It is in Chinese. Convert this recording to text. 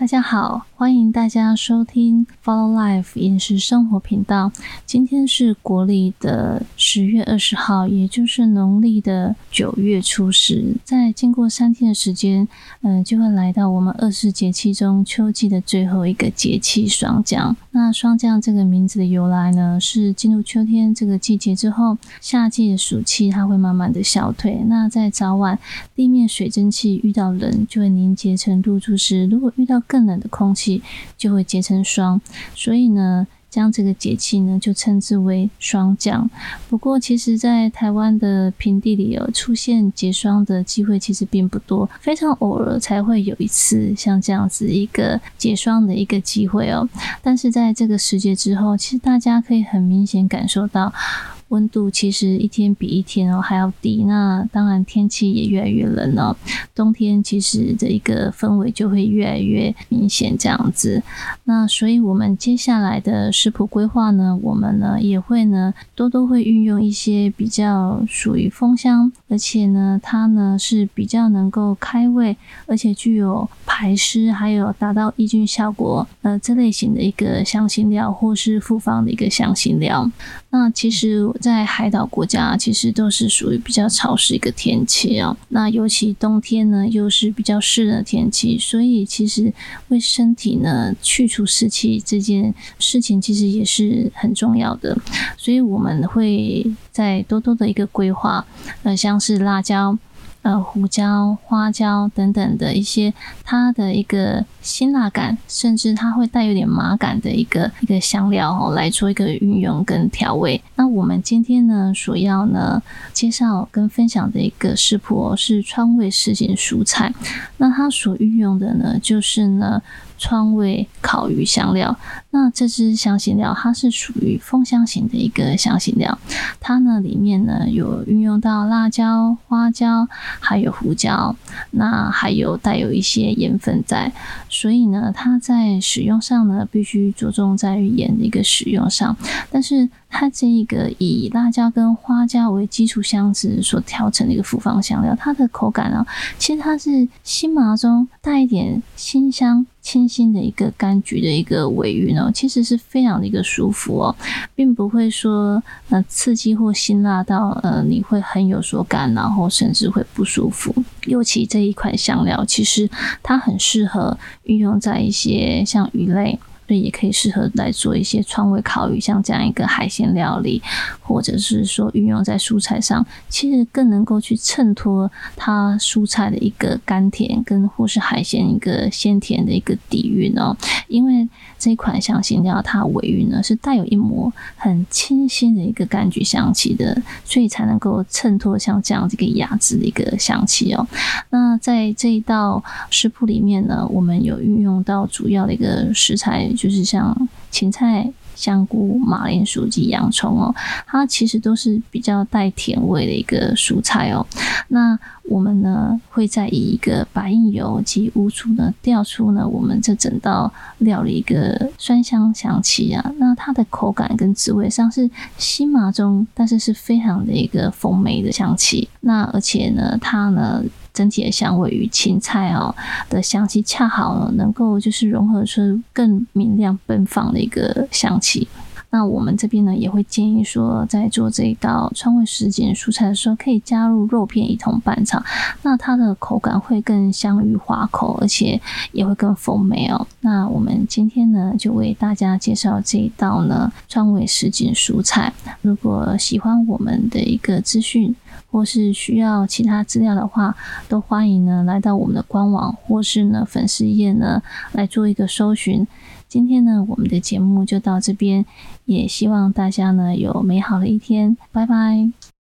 大家好，欢迎大家收听 Follow Life 饮食生活频道。今天是国历的十月二十号，也就是农历的九月初十。在经过三天的时间，嗯，就会来到我们二十四节气中秋季的最后一个节气——霜降。那霜降这个名字的由来呢，是进入秋天这个季节之后，夏季的暑气它会慢慢的消退。那在早晚地面水蒸气遇到冷，就会凝结成露珠时，如果遇到更冷的空气就会结成霜，所以呢，将这个节气呢就称之为霜降。不过，其实，在台湾的平地里有出现结霜的机会其实并不多，非常偶尔才会有一次像这样子一个结霜的一个机会哦。但是在这个时节之后，其实大家可以很明显感受到。温度其实一天比一天哦还要低，那当然天气也越来越冷了。冬天其实的一个氛围就会越来越明显这样子。那所以我们接下来的食谱规划呢，我们呢也会呢多多会运用一些比较属于风香，而且呢它呢是比较能够开胃，而且具有排湿还有达到抑菌效果呃这类型的一个香辛料或是复方的一个香辛料。那其实。在海岛国家，其实都是属于比较潮湿一个天气哦。那尤其冬天呢，又是比较湿的天气，所以其实为身体呢去除湿气这件事情，其实也是很重要的。所以我们会在多多的一个规划，呃，像是辣椒。呃，胡椒、花椒等等的一些，它的一个辛辣感，甚至它会带有点麻感的一个一个香料哦，来做一个运用跟调味。那我们今天呢，所要呢介绍跟分享的一个食谱是川味什锦蔬菜。那它所运用的呢，就是呢。川味烤鱼香料，那这支香辛料它是属于风香型的一个香辛料，它呢里面呢有运用到辣椒、花椒，还有胡椒，那还有带有一些盐分在，所以呢它在使用上呢必须着重在于盐的一个使用上，但是。它这一个以辣椒跟花椒为基础香脂所调成的一个复方香料，它的口感呢，其实它是辛麻中带一点辛香、清新的一个柑橘的一个尾韵哦，其实是非常的一个舒服哦，并不会说呃刺激或辛辣到呃你会很有所感，然后甚至会不舒服。尤其这一款香料，其实它很适合运用在一些像鱼类。所以也可以适合来做一些川味烤鱼，像这样一个海鲜料理，或者是说运用在蔬菜上，其实更能够去衬托它蔬菜的一个甘甜，跟或是海鲜一个鲜甜的一个底蕴哦。因为这款香辛料它尾韵呢是带有一抹很清新的一个柑橘香气的，所以才能够衬托像这样这个雅致的一个香气哦。那在这一道食谱里面呢，我们有运用到主要的一个食材。就是像芹菜、香菇、马铃薯及洋葱哦，它其实都是比较带甜味的一个蔬菜哦。那我们呢会再以一个白印油及乌醋呢调出呢我们这整道料理一个酸香香气啊。那它的口感跟滋味上是辛麻中，但是是非常的一个丰美的香气。那而且呢，它呢。整体的香味与芹菜哦的香气恰好能够就是融合出更明亮奔放的一个香气。那我们这边呢也会建议说，在做这一道川味什锦蔬菜的时候，可以加入肉片一同拌炒，那它的口感会更香芋滑口，而且也会更丰美哦。那我们今天呢就为大家介绍这一道呢川味什锦蔬菜。如果喜欢我们的一个资讯，或是需要其他资料的话，都欢迎呢来到我们的官网或是呢粉丝页呢来做一个搜寻。今天呢，我们的节目就到这边，也希望大家呢有美好的一天，拜拜。